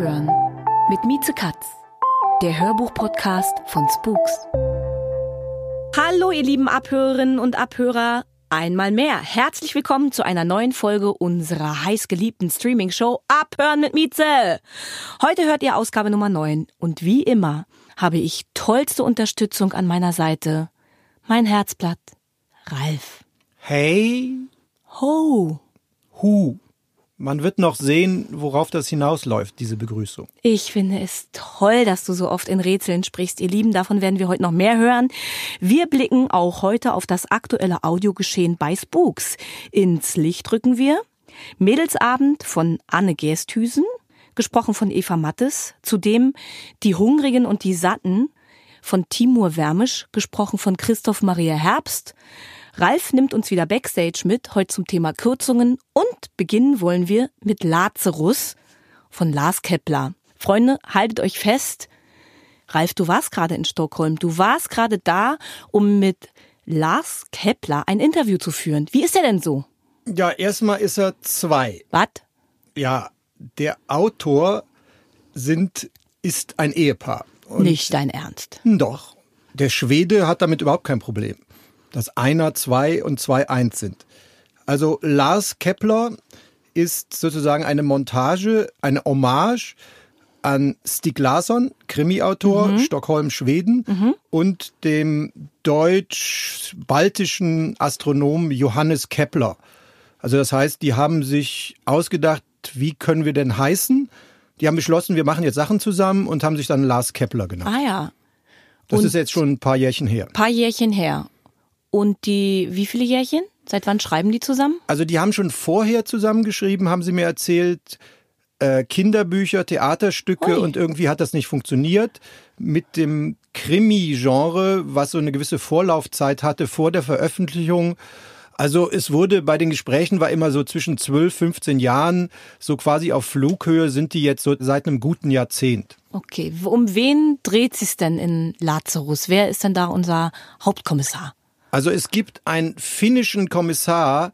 Abhören mit Mieze Katz, der Hörbuch-Podcast von Spooks. Hallo, ihr lieben Abhörerinnen und Abhörer. Einmal mehr. Herzlich willkommen zu einer neuen Folge unserer heißgeliebten Streaming-Show Abhören mit Mieze. Heute hört ihr Ausgabe Nummer 9 und wie immer habe ich tollste Unterstützung an meiner Seite. Mein Herzblatt, Ralf. Hey, Ho. hu. Man wird noch sehen, worauf das hinausläuft, diese Begrüßung. Ich finde es toll, dass du so oft in Rätseln sprichst, ihr Lieben. Davon werden wir heute noch mehr hören. Wir blicken auch heute auf das aktuelle Audiogeschehen bei Spooks. Ins Licht rücken wir Mädelsabend von Anne Gersthüsen, gesprochen von Eva Mattes. Zudem Die Hungrigen und die Satten von Timur Wermisch, gesprochen von Christoph Maria Herbst. Ralf nimmt uns wieder Backstage mit, heute zum Thema Kürzungen und beginnen wollen wir mit Lazarus von Lars Kepler. Freunde, haltet euch fest. Ralf, du warst gerade in Stockholm. Du warst gerade da, um mit Lars Kepler ein Interview zu führen. Wie ist er denn so? Ja, erstmal ist er zwei. Was? Ja, der Autor sind, ist ein Ehepaar. Und Nicht dein Ernst. Doch. Der Schwede hat damit überhaupt kein Problem, dass einer zwei und zwei eins sind. Also Lars Kepler ist sozusagen eine Montage, eine Hommage an Stig Larsson, Krimi-Autor, Stockholm, Schweden, und dem deutsch-baltischen Astronomen Johannes Kepler. Also das heißt, die haben sich ausgedacht, wie können wir denn heißen? Die haben beschlossen, wir machen jetzt Sachen zusammen und haben sich dann Lars Kepler genannt. Ah ja, Das Und- ist jetzt schon ein paar Jährchen her. paar Jährchen her. Und die, wie viele Jährchen? Seit wann schreiben die zusammen? Also die haben schon vorher zusammengeschrieben, haben sie mir erzählt, äh, Kinderbücher, Theaterstücke Ui. und irgendwie hat das nicht funktioniert. Mit dem Krimi-Genre, was so eine gewisse Vorlaufzeit hatte vor der Veröffentlichung. Also es wurde bei den Gesprächen war immer so zwischen 12, 15 Jahren, so quasi auf Flughöhe sind die jetzt so seit einem guten Jahrzehnt. Okay, um wen dreht sich's denn in Lazarus? Wer ist denn da unser Hauptkommissar? Also es gibt einen finnischen Kommissar,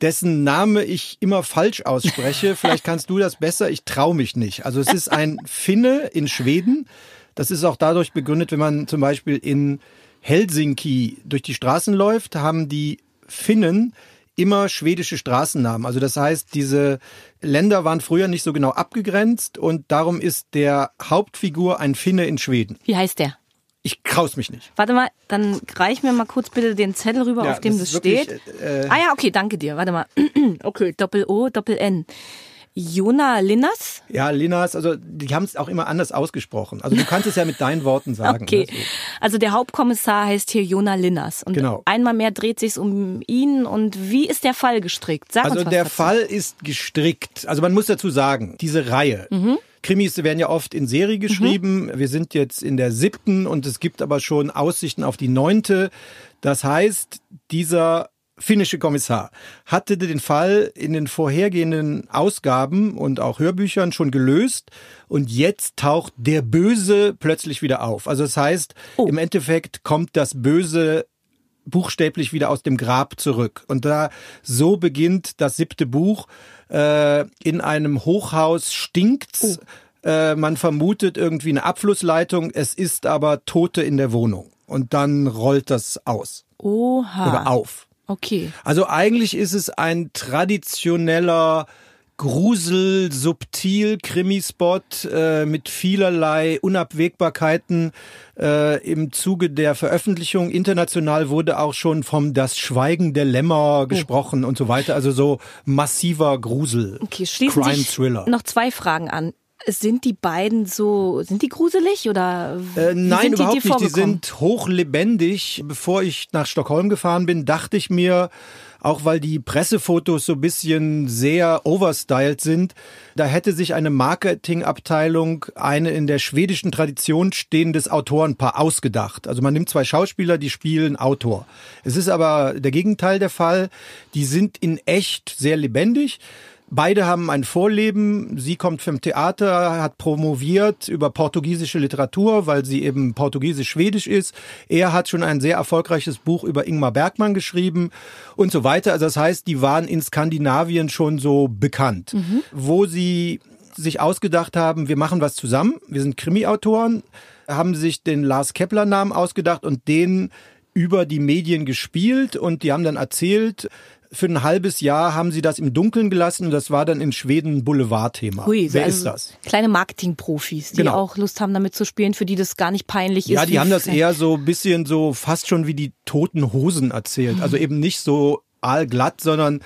dessen Name ich immer falsch ausspreche. Vielleicht kannst du das besser. Ich traue mich nicht. Also es ist ein Finne in Schweden. Das ist auch dadurch begründet, wenn man zum Beispiel in Helsinki durch die Straßen läuft, haben die Finnen immer schwedische Straßennamen. Also das heißt, diese Länder waren früher nicht so genau abgegrenzt und darum ist der Hauptfigur ein Finne in Schweden. Wie heißt der? Ich kraus mich nicht. Warte mal, dann reich mir mal kurz bitte den Zettel rüber, Ja, auf dem das das, wirklich, steht. äh, ah ja, okay, danke dir. Warte mal. okay, Doppel O, Doppel N. Jona Linnas? Ja, Linas, also die haben es auch immer anders ausgesprochen. Also du kannst es ja mit deinen Worten sagen. Okay. ne, so. Also der Hauptkommissar heißt hier Jona Linnas. Und Genau. einmal mehr dreht sich's um ihn. Und wie ist der Fall gestrickt? Sag Also uns was der dazu. Fall ist gestrickt. Also man muss dazu sagen, diese Reihe. Mhm. Krimis werden ja oft in Serie geschrieben. Wir sind jetzt in der siebten und es gibt aber schon Aussichten auf die neunte. Das heißt, dieser finnische Kommissar hatte den Fall in den vorhergehenden Ausgaben und auch Hörbüchern schon gelöst und jetzt taucht der Böse plötzlich wieder auf. Also das heißt, Oh. im Endeffekt kommt das Böse buchstäblich wieder aus dem Grab zurück. Und da so beginnt das siebte Buch. Äh, in einem Hochhaus stinkt's. Äh, man vermutet irgendwie eine Abflussleitung. Es ist aber Tote in der Wohnung. Und dann rollt das aus Oha. oder auf. Okay. Also eigentlich ist es ein traditioneller Grusel, subtil Krimispot äh, mit vielerlei Unabwägbarkeiten. Äh, Im Zuge der Veröffentlichung international wurde auch schon vom Das Schweigen der Lämmer gesprochen und so weiter. Also so massiver Grusel. Okay, schließen Crime Thriller. noch zwei Fragen an. Sind die beiden so, sind die gruselig oder? Äh, nein, die überhaupt nicht. Die sind hochlebendig. Bevor ich nach Stockholm gefahren bin, dachte ich mir, auch weil die Pressefotos so ein bisschen sehr overstyled sind. Da hätte sich eine Marketingabteilung eine in der schwedischen Tradition stehendes Autorenpaar ausgedacht. Also man nimmt zwei Schauspieler, die spielen Autor. Es ist aber der Gegenteil der Fall. Die sind in echt sehr lebendig. Beide haben ein Vorleben. Sie kommt vom Theater, hat promoviert über portugiesische Literatur, weil sie eben portugiesisch-schwedisch ist. Er hat schon ein sehr erfolgreiches Buch über Ingmar Bergmann geschrieben und so weiter. Also das heißt, die waren in Skandinavien schon so bekannt. Mhm. Wo sie sich ausgedacht haben, wir machen was zusammen. Wir sind Krimi-Autoren, haben sich den Lars Kepler-Namen ausgedacht und den über die Medien gespielt und die haben dann erzählt, für ein halbes Jahr haben sie das im Dunkeln gelassen und das war dann in Schweden Boulevardthema. Hui, Wer also ist das? Kleine Marketingprofis, die Genau. auch Lust haben, damit zu spielen, für die das gar nicht peinlich ist. Ja, die haben das eher so ein bisschen so fast schon wie die toten Hosen erzählt. Also eben nicht so aalglatt, sondern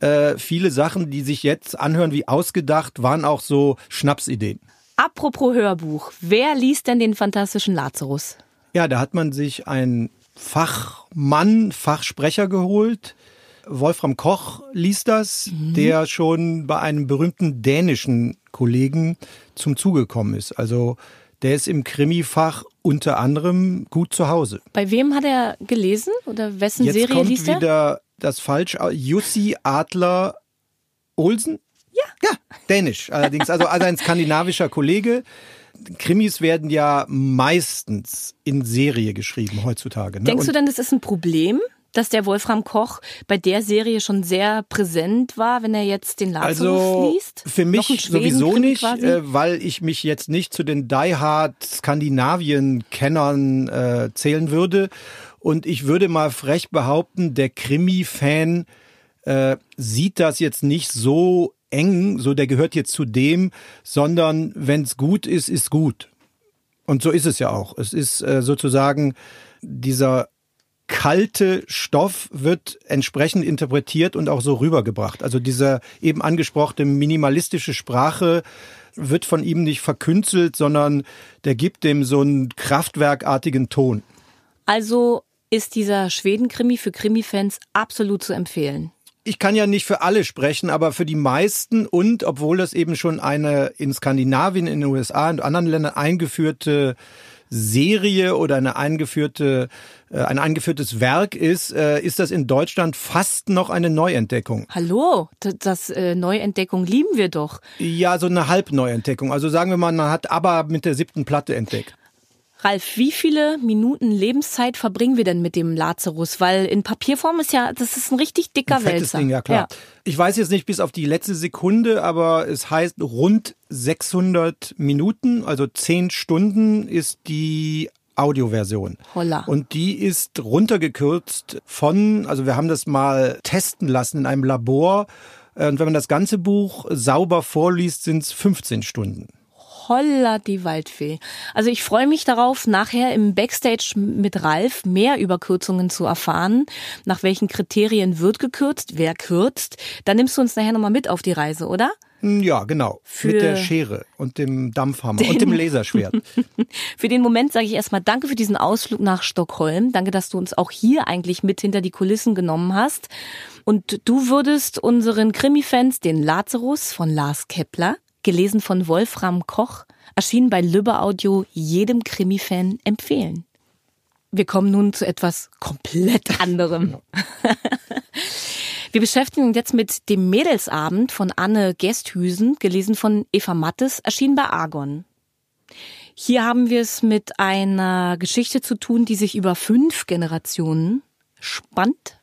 äh, viele Sachen, die sich jetzt anhören wie ausgedacht, waren auch so Schnapsideen. Apropos Hörbuch, wer liest denn den fantastischen Lazarus? Ja, da hat man sich einen Fachmann, Fachsprecher geholt. Wolfram Koch liest das, der schon bei einem berühmten dänischen Kollegen zum Zuge gekommen ist. Also der ist im Krimi-Fach unter anderem gut zu Hause. Bei wem hat er gelesen oder wessen Jetzt Serie kommt liest er? wieder das falsch. Jussi Adler Olsen? Ja. Ja, dänisch allerdings. Also, also ein skandinavischer Kollege. Krimis werden ja meistens in Serie geschrieben heutzutage. Ne? Denkst du denn, das ist ein Problem, dass der Wolfram Koch bei der Serie schon sehr präsent war, wenn er jetzt den Lazarus also liest? für mich sowieso nicht, quasi? äh, weil ich mich jetzt nicht zu den Die Hard Skandinavien-Kennern äh, zählen würde. Und ich würde mal frech behaupten, der Krimi-Fan äh, sieht das jetzt nicht so eng, so der gehört jetzt zu dem, sondern wenn es gut ist, ist gut. Und so ist es ja auch. Es ist äh, sozusagen dieser kalte Stoff wird entsprechend interpretiert und auch so rübergebracht. Also diese eben angesprochene minimalistische Sprache wird von ihm nicht verkünstelt, sondern der gibt dem so einen kraftwerkartigen Ton. Also ist dieser Schweden-Krimi für Krimi-Fans absolut zu empfehlen. Ich kann ja nicht für alle sprechen, aber für die meisten und obwohl das eben schon eine in Skandinavien, in den USA und anderen Ländern eingeführte Serie oder eine eingeführte, äh, ein eingeführtes Werk ist, äh, ist das in Deutschland fast noch eine Neuentdeckung. Hallo, das, das äh, Neuentdeckung lieben wir doch. Ja, so eine Halbneuentdeckung. Also sagen wir mal, man hat ABBA mit der siebten Platte entdeckt. Ralf, wie viele Minuten Lebenszeit verbringen wir denn mit dem Lazarus? Weil in Papierform ist ja, das ist ein richtig dicker Ein Wälzer. Ding, ja klar. Ich weiß jetzt nicht bis auf die letzte Sekunde, aber es heißt rund 600 Minuten, also 10 Stunden ist die Audioversion. Holla. Und die ist runtergekürzt von, also wir haben das mal testen lassen in einem Labor. Äh, Und wenn man das ganze Buch sauber vorliest, sind es 15 Stunden. Holla die Waldfee. Also ich freue mich darauf, nachher im Backstage mit Ralf mehr über Kürzungen zu erfahren. Nach welchen Kriterien wird gekürzt, wer kürzt. Dann nimmst du uns nachher nochmal mit auf die Reise, oder? Hm, Ja, genau. Für Mit der Schere und dem Dampfhammer und dem Laserschwert. Für den Moment sage ich erstmal Danke für diesen Ausflug nach Stockholm. Danke, dass du uns auch hier eigentlich mit hinter die Kulissen genommen hast. Und du würdest unseren Krimi-Fans den Lazarus von Lars Kepler, gelesen von Wolfram Koch, erschienen bei Lübbe Audio, jedem Krimi-Fan empfehlen. Wir kommen nun zu etwas komplett anderem. Wir beschäftigen uns jetzt mit dem Mädelsabend von Anne Gesthüsen, gelesen von Eva Mattes, erschienen bei Argon. Hier haben wir es mit einer Geschichte zu tun, die sich über fünf Generationen spannt.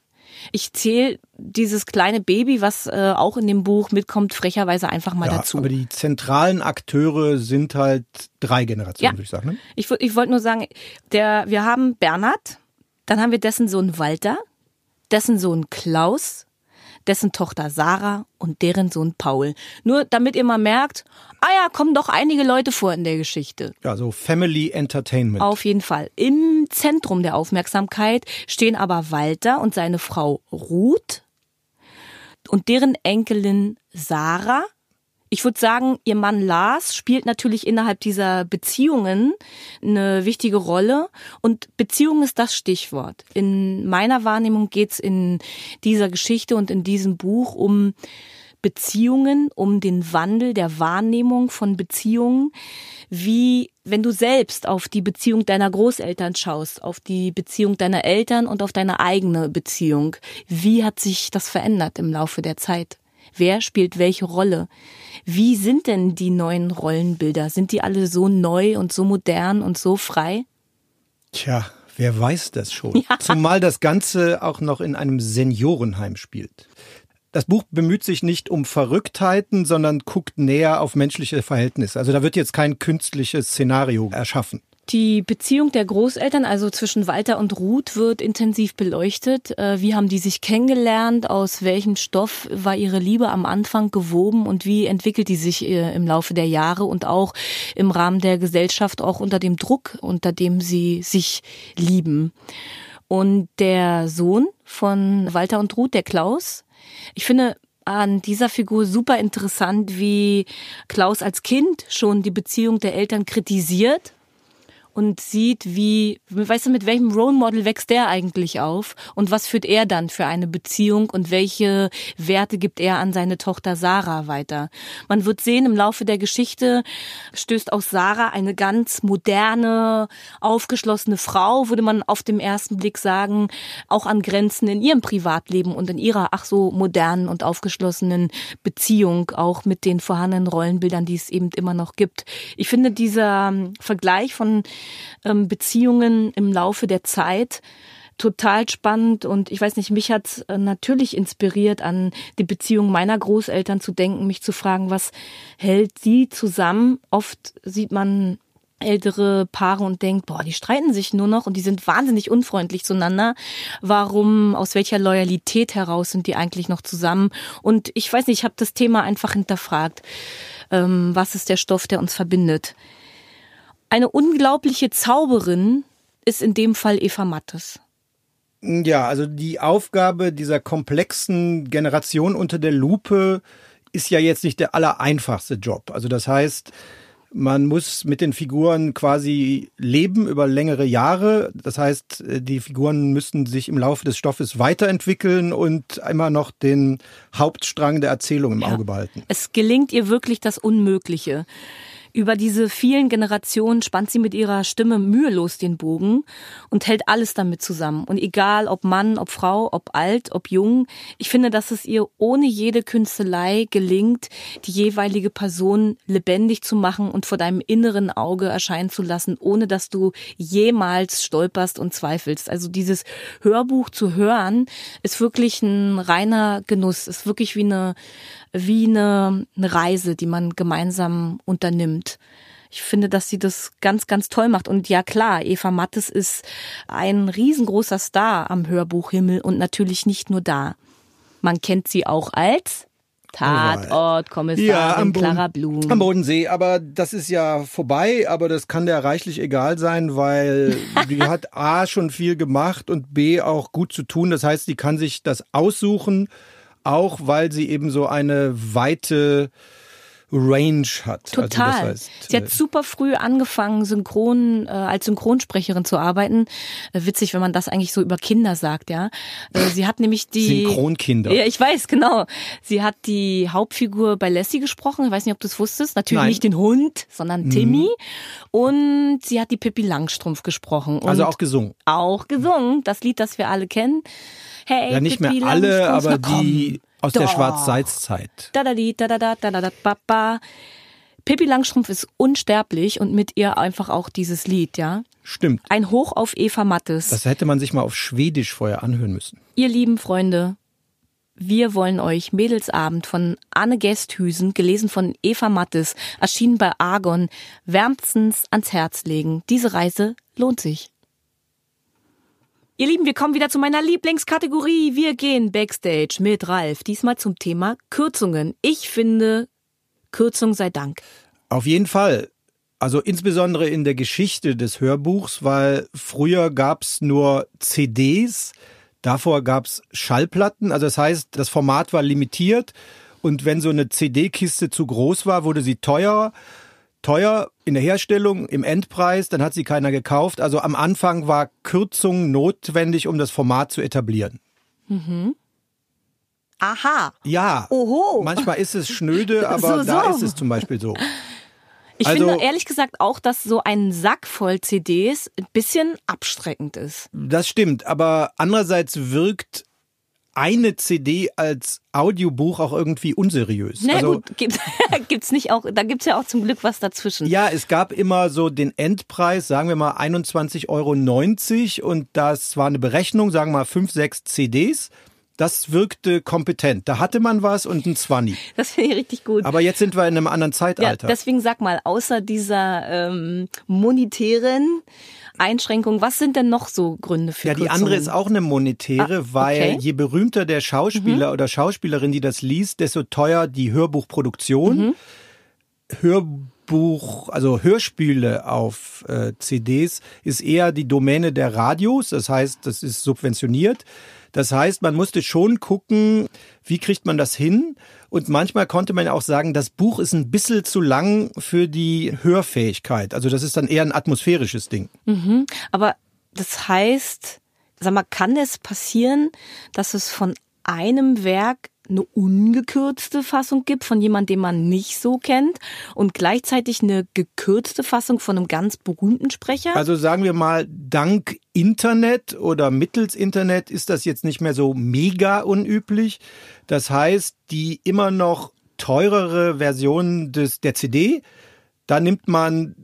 Ich zähle dieses kleine Baby, was äh, auch in dem Buch mitkommt, frecherweise einfach mal Ja, dazu. aber die zentralen Akteure sind halt drei Generationen, Ja. würde ich sagen. Ne? Ich, ich wollte nur sagen, der, wir haben Bernhard, dann haben wir dessen Sohn Walter, dessen Sohn Klaus, dessen Tochter Sarah und deren Sohn Paul. Nur damit ihr mal merkt, ah ja, kommen doch einige Leute vor in der Geschichte. Ja, so Family Entertainment. Auf jeden Fall. Im Zentrum der Aufmerksamkeit stehen aber Walter und seine Frau Ruth und deren Enkelin Sarah. Ich würde sagen, ihr Mann Lars spielt natürlich innerhalb dieser Beziehungen eine wichtige Rolle und Beziehung ist das Stichwort. In meiner Wahrnehmung geht's in dieser Geschichte und in diesem Buch um Beziehungen, um den Wandel der Wahrnehmung von Beziehungen, wie wenn du selbst auf die Beziehung deiner Großeltern schaust, auf die Beziehung deiner Eltern und auf deine eigene Beziehung. Wie hat sich das verändert im Laufe der Zeit? Wer spielt welche Rolle? Wie sind denn die neuen Rollenbilder? Sind die alle so neu und so modern und so frei? Tja, wer weiß das schon? Ja. Zumal das Ganze auch noch in einem Seniorenheim spielt. Das Buch bemüht sich nicht um Verrücktheiten, sondern guckt näher auf menschliche Verhältnisse. Also da wird jetzt kein künstliches Szenario erschaffen. Die Beziehung der Großeltern, also zwischen Walter und Ruth, wird intensiv beleuchtet. Äh, wie haben die sich kennengelernt? Aus welchem Stoff war ihre Liebe am Anfang gewoben? Und wie entwickelt die sich äh, im Laufe der Jahre und auch im Rahmen der Gesellschaft, auch unter dem Druck, unter dem sie sich lieben? Und der Sohn von Walter und Ruth, der Klaus, ich finde an dieser Figur super interessant, wie Klaus als Kind schon die Beziehung der Eltern kritisiert und sieht, wie, weißt du, mit welchem Role Model wächst der eigentlich auf und was führt er dann für eine Beziehung und welche Werte gibt er an seine Tochter Sarah weiter. Man wird sehen, im Laufe der Geschichte stößt aus Sarah eine ganz moderne, aufgeschlossene Frau, würde man auf dem ersten Blick sagen, auch an Grenzen in ihrem Privatleben und in ihrer ach so modernen und aufgeschlossenen Beziehung, auch mit den vorhandenen Rollenbildern, die es eben immer noch gibt. Ich finde dieser ähm, Vergleich von ähm, Beziehungen im Laufe der Zeit total spannend und ich weiß nicht, mich hat äh, natürlich inspiriert, an die Beziehung meiner Großeltern zu denken, mich zu fragen, was hält sie zusammen? Oft sieht man ältere Paare und denkt, boah, die streiten sich nur noch und die sind wahnsinnig unfreundlich zueinander. Warum, aus welcher Loyalität heraus sind die eigentlich noch zusammen? Und ich weiß nicht, ich habe das Thema einfach hinterfragt. Ähm, was ist der Stoff, der uns verbindet? Eine unglaubliche Zauberin ist in dem Fall Eva Mattes. Ja, also die Aufgabe dieser komplexen Generation unter der Lupe ist ja jetzt nicht der allereinfachste Job. Also das heißt, man muss mit den Figuren quasi leben über längere Jahre. Das heißt, die Figuren müssen sich im Laufe des Stoffes weiterentwickeln und immer noch den Hauptstrang der Erzählung im ja. Auge behalten. Es gelingt ihr wirklich das Unmögliche. Über diese vielen Generationen spannt sie mit ihrer Stimme mühelos den Bogen und hält alles damit zusammen. Und egal ob Mann, ob Frau, ob alt, ob jung, ich finde, dass es ihr ohne jede Künstelei gelingt, die jeweilige Person lebendig zu machen und vor deinem inneren Auge erscheinen zu lassen, ohne dass du jemals stolperst und zweifelst. Also dieses Hörbuch zu hören, ist wirklich ein reiner Genuss, ist wirklich wie eine wie eine, eine Reise, die man gemeinsam unternimmt. Ich finde, dass sie das ganz, ganz toll macht. Und ja klar, Eva Mattes ist ein riesengroßer Star am Hörbuchhimmel und natürlich nicht nur da. Man kennt sie auch als Tatort, Kommissarin ja, am Clara Blum. Am Bodensee, aber das ist ja vorbei, aber das kann der reichlich egal sein, weil die hat A schon viel gemacht und B auch gut zu tun. Das heißt, die kann sich das aussuchen auch weil sie eben so eine weite Range hat. Also Total. Also heißt, sie hat äh, super früh angefangen, synchron äh, als Synchronsprecherin zu arbeiten. Äh, witzig, wenn man das eigentlich so über Kinder sagt, ja. Äh, sie hat nämlich die Synchronkinder. Ja, ich weiß genau. Sie hat die Hauptfigur bei Lassie gesprochen. Ich weiß nicht, ob du es wusstest. Natürlich Nein. nicht den Hund, sondern Timmy. Mhm. Und sie hat die Pippi Langstrumpf gesprochen. also auch gesungen. Auch gesungen. Das Lied, das wir alle kennen. Hey, ja, nicht mehr alle, aber die aus Doch. der Schwarz-Salz-Zeit. Da da da da da da da da ba, ba. Pippi Langstrumpf ist unsterblich und mit ihr einfach auch dieses Lied, ja? Stimmt. Ein Hoch auf Eva Mattes. Das hätte man sich mal auf Schwedisch vorher anhören müssen. Ihr lieben Freunde, wir wollen euch Mädelsabend von Anne Gesthüsen, gelesen von Eva Mattes, erschienen bei Argon, wärmstens ans Herz legen. Diese Reise lohnt sich. Ihr Lieben, wir kommen wieder zu meiner Lieblingskategorie. Wir gehen Backstage mit Ralf. Diesmal zum Thema Kürzungen. Ich finde, Kürzung sei Dank. Auf jeden Fall. Also insbesondere in der Geschichte des Hörbuchs, weil früher gab's nur CDs, davor gab's Schallplatten. Also das heißt, das Format war limitiert Und wenn so eine CD-Kiste zu groß war, wurde sie teuer. Teuer in der Herstellung, im Endpreis, dann hat sie keiner gekauft. Also am Anfang war Kürzung notwendig, um das Format zu etablieren. Aha. Ja. Oho. Manchmal ist es schnöde, aber So, da so. ist es zum Beispiel so. Ich Also- finde ehrlich gesagt auch, dass so ein Sack voll CDs ein bisschen abstreckend ist. Das stimmt, aber andererseits wirkt eine CD als Audiobuch auch irgendwie unseriös. Na also, gut, gibt, gibt's nicht auch, da gibt's ja auch zum Glück was dazwischen. Ja, es gab immer so den Endpreis, sagen wir mal 21,90 Euro und das war eine Berechnung, sagen wir mal fünf, sechs CDs. Das wirkte kompetent. Da hatte man was und ein Zwanni. Das finde ich richtig gut. Aber jetzt sind wir in einem anderen ja, Zeitalter. deswegen sag mal, außer dieser ähm, monetären Einschränkung, was sind denn noch so Gründe für Ja, die Kürzungen? andere ist auch eine monetäre, Ah, weil okay. Mhm. je berühmter der Schauspieler oder Schauspielerin, die das liest, desto teuer die Hörbuchproduktion. Mhm. Hörbuch, also Hörspiele auf äh, CDs ist eher die Domäne der Radios, das heißt, das ist subventioniert. Das heißt, man musste schon gucken, wie kriegt man das hin? Und manchmal konnte man auch sagen, das Buch ist ein bisschen zu lang für die Hörfähigkeit. Also das ist dann eher ein atmosphärisches Ding. Aber das heißt, sag mal, kann es passieren, dass es von einem Werk eine ungekürzte Fassung gibt von jemandem, den man nicht so kennt und gleichzeitig eine gekürzte Fassung von einem ganz berühmten Sprecher? Also sagen wir mal, dank Internet oder mittels Internet ist das jetzt nicht mehr so mega unüblich. Das heißt, die immer noch teurere Version des, der CD, da nimmt man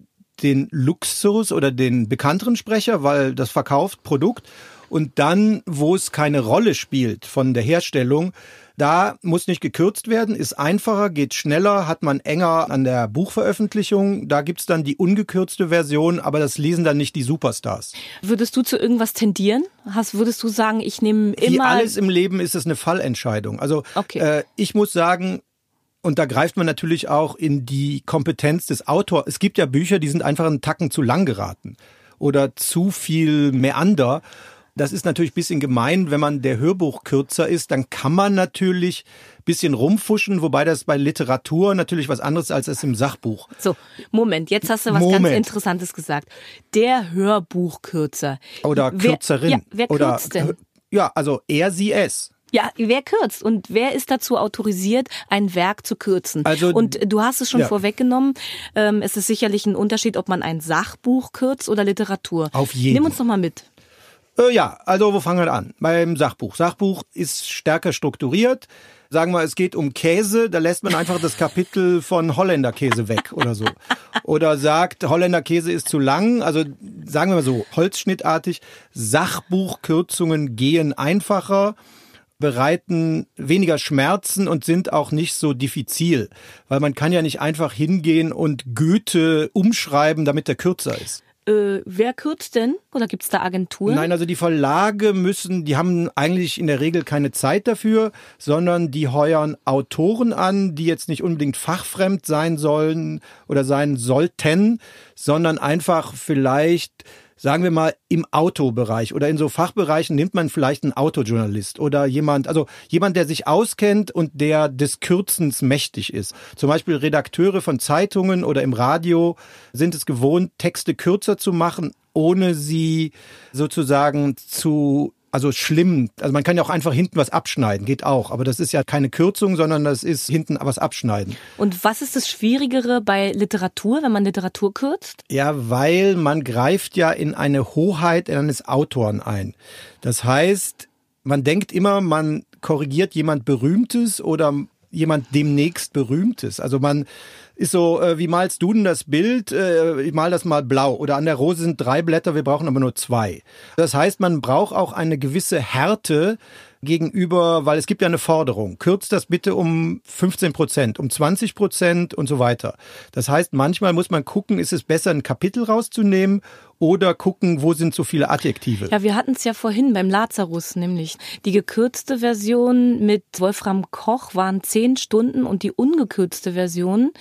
den Luxus oder den bekannteren Sprecher, weil das verkauft Produkt. Und dann, wo es keine Rolle spielt von der Herstellung, da muss nicht gekürzt werden, ist einfacher, geht schneller, hat man enger an der Buchveröffentlichung. Da gibt's dann die ungekürzte Version, aber das lesen dann nicht die Superstars. Würdest du zu irgendwas tendieren? Hast, würdest du sagen, ich nehme immer. Wie alles im Leben ist es eine Fallentscheidung. Also Okay. äh, ich muss sagen, und da greift man natürlich auch in die Kompetenz des Autors. Es gibt ja Bücher, die sind einfach einen Tacken zu lang geraten oder zu viel Meander. Das ist natürlich ein bisschen gemein, wenn man der Hörbuch kürzer ist, dann kann man natürlich ein bisschen rumfuschen, wobei das bei Literatur natürlich was anderes als es im Sachbuch. so, Moment, jetzt hast du was ganz Moment. Interessantes gesagt. Der Hörbuchkürzer. Oder Wer- Kürzerin. Ja, wer oder, kürzt denn? Ja, also er, sie, es. Ja, wer kürzt und wer ist dazu autorisiert, ein Werk zu kürzen? Also- und du hast es schon Ja. vorweggenommen. Ähm, es ist sicherlich ein Unterschied, ob man ein Sachbuch kürzt oder Literatur. Auf jeden. Nimm uns doch mal mit. Äh, ja, also wo fangen wir an? Beim Sachbuch. Sachbuch ist stärker strukturiert. Sagen wir, es geht um Käse, da lässt man einfach das Kapitel von Holländerkäse weg oder so. Oder sagt, Holländerkäse ist zu lang. Also sagen wir mal so, holzschnittartig. Sachbuchkürzungen gehen einfacher bereiten weniger Schmerzen und sind auch nicht so diffizil, weil man kann ja nicht einfach hingehen und Goethe umschreiben, damit der kürzer ist. Äh, wer kürzt denn? Oder gibt's da Agenturen? Nein, also die Verlage müssen, die haben eigentlich in der Regel keine Zeit dafür, sondern die heuern Autoren an, die jetzt nicht unbedingt fachfremd sein sollen oder sein sollten, sondern einfach vielleicht sagen wir mal, im Autobereich oder in so Fachbereichen nimmt man vielleicht einen Autojournalist oder jemand, also jemand, der sich auskennt und der des Kürzens mächtig ist. Zum Beispiel Redakteure von Zeitungen oder im Radio sind es gewohnt, Texte kürzer zu machen, ohne sie sozusagen zu also schlimm. Also man kann ja auch einfach hinten was abschneiden, geht auch. Aber das ist ja keine Kürzung, sondern das ist hinten was abschneiden. Und was ist das Schwierigere bei Literatur, wenn man Literatur kürzt? Ja, weil man greift ja in eine Hoheit eines Autoren ein. Das heißt, man denkt immer, man korrigiert jemand Berühmtes oder jemand demnächst Berühmtes. Also man ist so, äh, wie malst du denn das Bild? Äh, ich mal das mal blau. Oder an der Rose sind drei Blätter, wir brauchen aber nur zwei. Das heißt, man braucht auch eine gewisse Härte gegenüber, weil es gibt ja eine Forderung. Kürzt das bitte um 15 Prozent, um 20 Prozent und so weiter. Das heißt, manchmal muss man gucken, ist es besser, ein Kapitel rauszunehmen oder gucken, wo sind so viele Adjektive. Ja, wir hatten es ja vorhin beim Lazarus, nämlich die gekürzte Version mit Wolfram Koch waren zehn Stunden und die ungekürzte Version,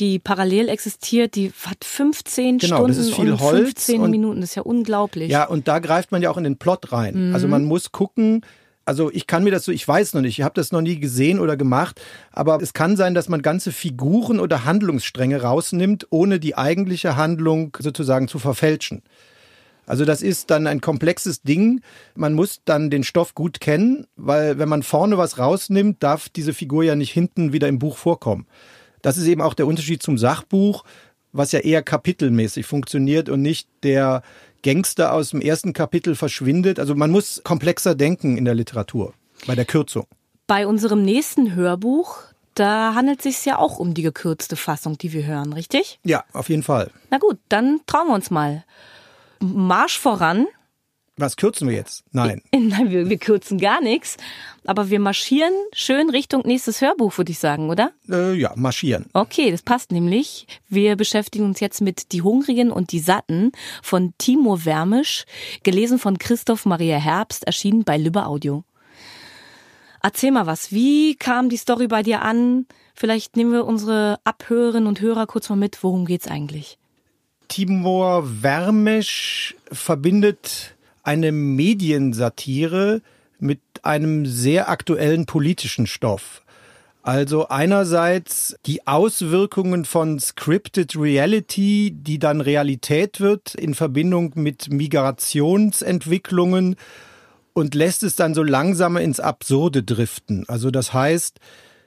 die parallel existiert, die hat 15 Genau, Stunden das ist viel und Holz 15 und- Minuten. Das ist ja unglaublich. Ja, und da greift man ja auch in den Plot rein. Also man muss gucken, Also ich kann mir das so, ich weiß noch nicht, ich habe das noch nie gesehen oder gemacht, aber es kann sein, dass man ganze Figuren oder Handlungsstränge rausnimmt, ohne die eigentliche Handlung sozusagen zu verfälschen. Also das ist dann ein komplexes Ding. Man muss dann den Stoff gut kennen, weil wenn man vorne was rausnimmt, darf diese Figur ja nicht hinten wieder im Buch vorkommen. Das ist eben auch der Unterschied zum Sachbuch, was ja eher kapitelmäßig funktioniert und nicht der Gangster aus dem ersten Kapitel verschwindet. Also man muss komplexer denken in der Literatur, bei der Kürzung. Bei unserem nächsten Hörbuch, da handelt es sich ja auch um die gekürzte Fassung, die wir hören, richtig? Ja, auf jeden Fall. Na gut, dann trauen wir uns mal. Marsch voran. Was kürzen wir jetzt? Nein. Nein, wir, wir kürzen gar nichts. Aber wir marschieren schön Richtung nächstes Hörbuch, würde ich sagen, oder? Äh, ja, marschieren. Okay, das passt nämlich. Wir beschäftigen uns jetzt mit Die Hungrigen und die Satten von Timo Wermisch, gelesen von Christoph Maria Herbst, erschienen bei Lübbe Audio. Erzähl mal was. Wie kam die Story bei dir an? Vielleicht nehmen wir unsere Abhörerinnen und Hörer kurz mal mit. Worum geht's eigentlich? Timur Wermisch verbindet eine Mediensatire mit einem sehr aktuellen politischen Stoff. Also einerseits die Auswirkungen von Scripted Reality, die dann Realität wird in Verbindung mit Migrationsentwicklungen und lässt es dann so langsam ins Absurde driften. Also das heißt,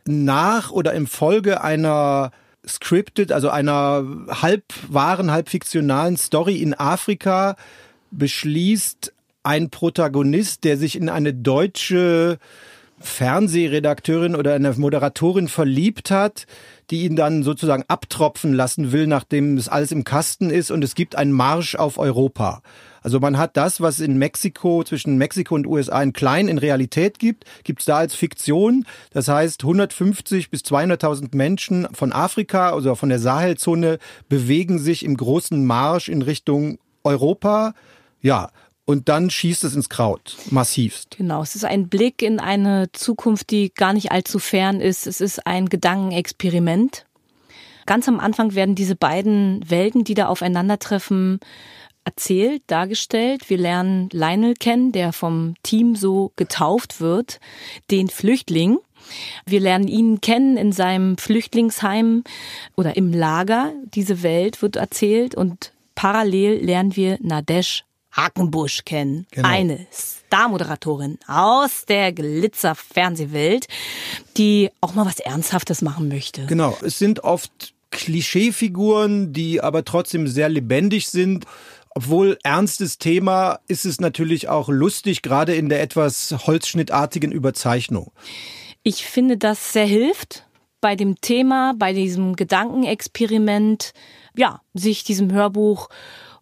nach oder im Folge einer scripted, also einer halb wahren, halb fiktionalen Story in Afrika beschließt ein Protagonist, der sich in eine deutsche Fernsehredakteurin oder eine Moderatorin verliebt hat, die ihn dann sozusagen abtropfen lassen will, nachdem es alles im Kasten ist und es gibt einen Marsch auf Europa. Also man hat das, was in Mexiko, zwischen Mexiko und USA in klein in Realität gibt, gibt es da als Fiktion. Das heißt, 150 bis 200.000 Menschen von Afrika, also von der Sahelzone, bewegen sich im großen Marsch in Richtung Europa. Ja, und dann schießt es ins Kraut, massivst. Genau, es ist ein Blick in eine Zukunft, die gar nicht allzu fern ist. Es ist ein Gedankenexperiment. Ganz am Anfang werden diese beiden Welten, die da aufeinandertreffen, erzählt, dargestellt. Wir lernen Lionel kennen, der vom Team so getauft wird, den Flüchtling. Wir lernen ihn kennen in seinem Flüchtlingsheim oder im Lager. Diese Welt wird erzählt und parallel lernen wir Nadesh Hakenbusch kennen. Genau. Eine Star-Moderatorin aus der Glitzer-Fernsehwelt, die auch mal was Ernsthaftes machen möchte. Genau. Es sind oft Klischeefiguren, die aber trotzdem sehr lebendig sind. Obwohl ernstes Thema ist es natürlich auch lustig, gerade in der etwas holzschnittartigen Überzeichnung. Ich finde, das sehr hilft bei dem Thema, bei diesem Gedankenexperiment, ja, sich diesem Hörbuch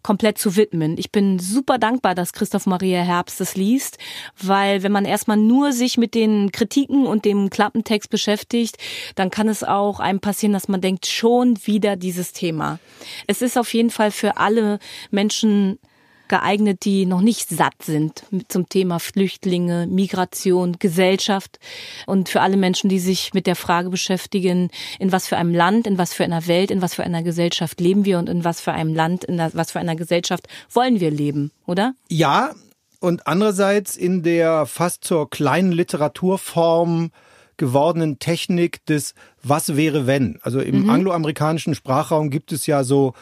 komplett zu widmen. Ich bin super dankbar, dass Christoph Maria Herbst es liest, weil wenn man erstmal nur sich mit den Kritiken und dem Klappentext beschäftigt, dann kann es auch einem passieren, dass man denkt, schon wieder dieses Thema. Es ist auf jeden Fall für alle Menschen geeignet, die noch nicht satt sind zum Thema Flüchtlinge, Migration, Gesellschaft und für alle Menschen, die sich mit der Frage beschäftigen, in was für einem Land, in was für einer Welt, in was für einer Gesellschaft leben wir und in was für einem Land, in was für einer Gesellschaft wollen wir leben, oder? Ja, und andererseits in der fast zur kleinen Literaturform gewordenen Technik des Was wäre wenn. Also im mhm. angloamerikanischen Sprachraum gibt es ja so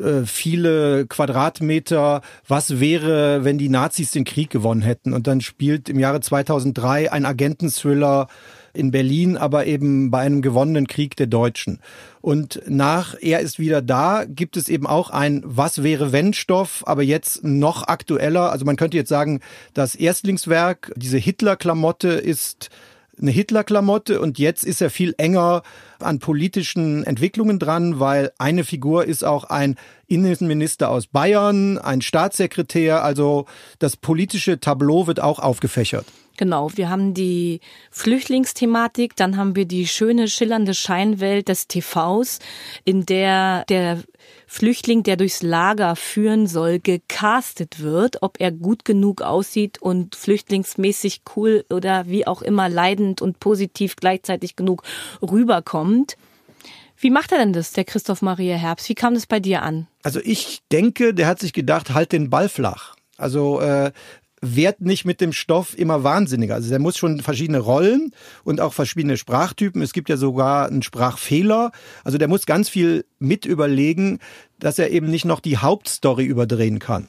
äh, viele Quadratmeter, was wäre, wenn die Nazis den Krieg gewonnen hätten. Und dann spielt im Jahre 2003 ein Agententhriller in Berlin, aber eben bei einem gewonnenen Krieg der Deutschen. Und nach Er ist wieder da gibt es eben auch ein Was wäre wenn Stoff, aber jetzt noch aktueller. Also man könnte jetzt sagen, das Erstlingswerk, diese Hitler-Klamotte ist eine Hitler-Klamotte und jetzt ist er viel enger an politischen Entwicklungen dran, weil eine Figur ist auch ein Innenminister aus Bayern, ein Staatssekretär, also das politische Tableau wird auch aufgefächert. Genau, wir haben die Flüchtlingsthematik, dann haben wir die schöne, schillernde Scheinwelt des TVs, in der der Flüchtling, der durchs Lager führen soll, gecastet wird, ob er gut genug aussieht und flüchtlingsmäßig cool oder wie auch immer leidend und positiv gleichzeitig genug rüberkommt. Wie macht er denn das, der Christoph Maria Herbst? Wie kam das bei dir an? Also ich denke, der hat sich gedacht, halt den Ball flach. Also äh, wird nicht mit dem Stoff immer wahnsinniger. Also der muss schon verschiedene Rollen und auch verschiedene Sprachtypen. Es gibt ja sogar einen Sprachfehler. Also der muss ganz viel mit überlegen, dass er eben nicht noch die Hauptstory überdrehen kann.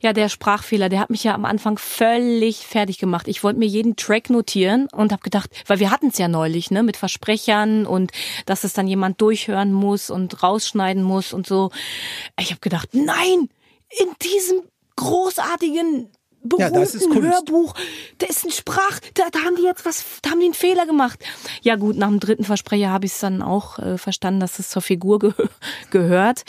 Ja, der Sprachfehler, der hat mich ja am Anfang völlig fertig gemacht. Ich wollte mir jeden Track notieren und habe gedacht, weil wir hatten es ja neulich, ne, mit Versprechern und dass es dann jemand durchhören muss und rausschneiden muss und so. Ich habe gedacht, nein, in diesem großartigen berühmten ja, Hörbuch. Da ist ein Sprach, da, da haben die jetzt was, da haben die einen Fehler gemacht. Ja gut, nach dem dritten Versprecher habe ich es dann auch äh, verstanden, dass es zur Figur ge gehört.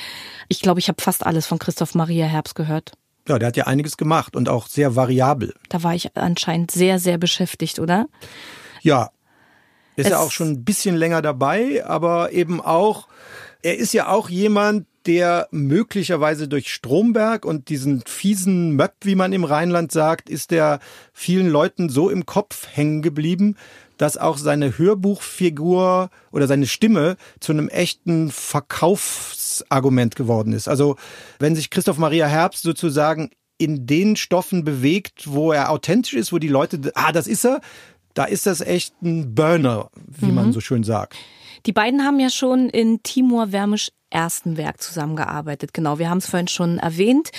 Ich glaube, ich habe fast alles von Christoph Maria Herbst gehört. Ja, der hat ja einiges gemacht und auch sehr variabel. Da war ich anscheinend sehr, sehr beschäftigt, oder? Ja. Ist es ja auch schon ein bisschen länger dabei, aber eben auch, er ist ja auch jemand, der möglicherweise durch Stromberg und diesen fiesen Möpp, wie man im Rheinland sagt, ist der vielen Leuten so im Kopf hängen geblieben, dass auch seine Hörbuchfigur oder seine Stimme zu einem echten Verkaufsargument geworden ist. Also wenn sich Christoph Maria Herbst sozusagen in den Stoffen bewegt, wo er authentisch ist, wo die Leute, ah, das ist er, da ist das echt ein Burner, wie mhm. man so schön sagt. Die beiden haben ja schon in Timur Wermisch ersten Werk zusammengearbeitet. Genau, wir haben es vorhin schon erwähnt.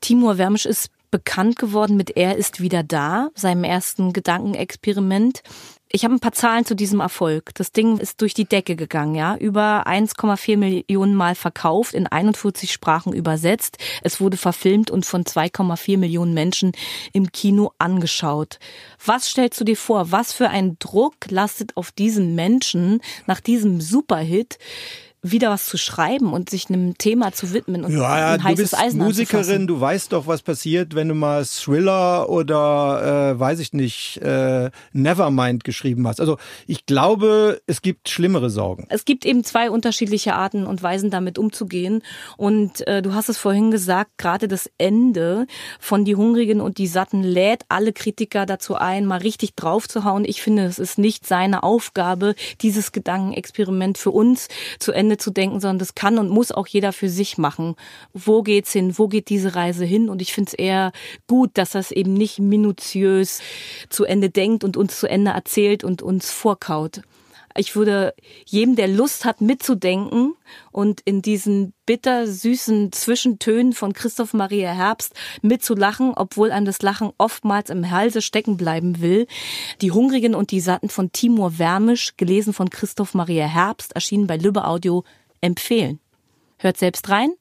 Timur Wermisch ist bekannt geworden mit Er ist wieder da, seinem ersten Gedankenexperiment. Ich habe ein paar Zahlen zu diesem Erfolg. Das Ding ist durch die Decke gegangen, ja. Über 1,4 Millionen Mal verkauft, in 41 Sprachen übersetzt. Es wurde verfilmt und von 2,4 Millionen Menschen im Kino angeschaut. Was stellst du dir vor? Was für ein Druck lastet auf diesen Menschen nach diesem Superhit? Wieder was zu schreiben und sich einem Thema zu widmen und ja, ein heißes du bist Eisen Musikerin, du weißt doch, was passiert, wenn du mal Thriller oder äh, weiß ich nicht, äh, Nevermind geschrieben hast. Also ich glaube, es gibt schlimmere Sorgen. Es gibt eben zwei unterschiedliche Arten und Weisen, damit umzugehen. Und äh, du hast es vorhin gesagt, gerade das Ende von Die Hungrigen und die Satten lädt alle Kritiker dazu ein, mal richtig draufzuhauen. Ich finde, es ist nicht seine Aufgabe, dieses Gedankenexperiment für uns zu Ende Ende zu denken, sondern das kann und muss auch jeder für sich machen. Wo geht's hin? Wo geht diese Reise hin? Und ich finde es eher gut, dass das eben nicht minutiös zu Ende denkt und uns zu Ende erzählt und uns vorkaut. Ich würde jedem, der Lust hat, mitzudenken und in diesen bittersüßen Zwischentönen von Christoph Maria Herbst mitzulachen, obwohl einem das Lachen oftmals im Halse stecken bleiben will. Die Hungrigen und die Satten von Timur Wermisch, gelesen von Christoph Maria Herbst, erschienen bei Lübbe Audio, empfehlen. Hört selbst rein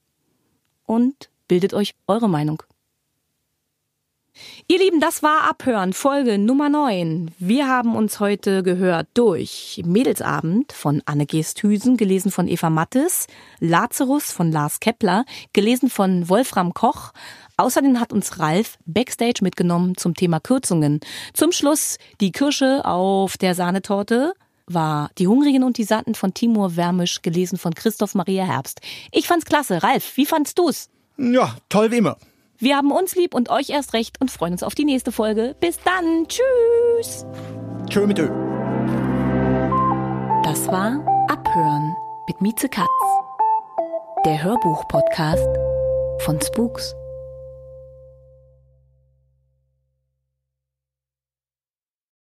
und bildet euch eure Meinung. Ihr Lieben, das war Abhören, Folge Nummer 9. Wir haben uns heute gehört durch Mädelsabend von Anne Geesthüsen, gelesen von Eva Mattes, Lazarus von Lars Kepler, gelesen von Wolfram Koch. Außerdem hat uns Ralf Backstage mitgenommen zum Thema Kürzungen. Zum Schluss die Kirsche auf der Sahnetorte war Die Hungrigen und die Satten von Timur Wermisch, gelesen von Christoph Maria Herbst. Ich fand's klasse. Ralf, wie fandst du's? Ja, toll wie immer. Wir haben uns lieb und euch erst recht und freuen uns auf die nächste Folge. Bis dann. Tschüss. Tschö mit Ö. Das war Abhören mit Mieze Katz. Der Hörbuch-Podcast von Spooks.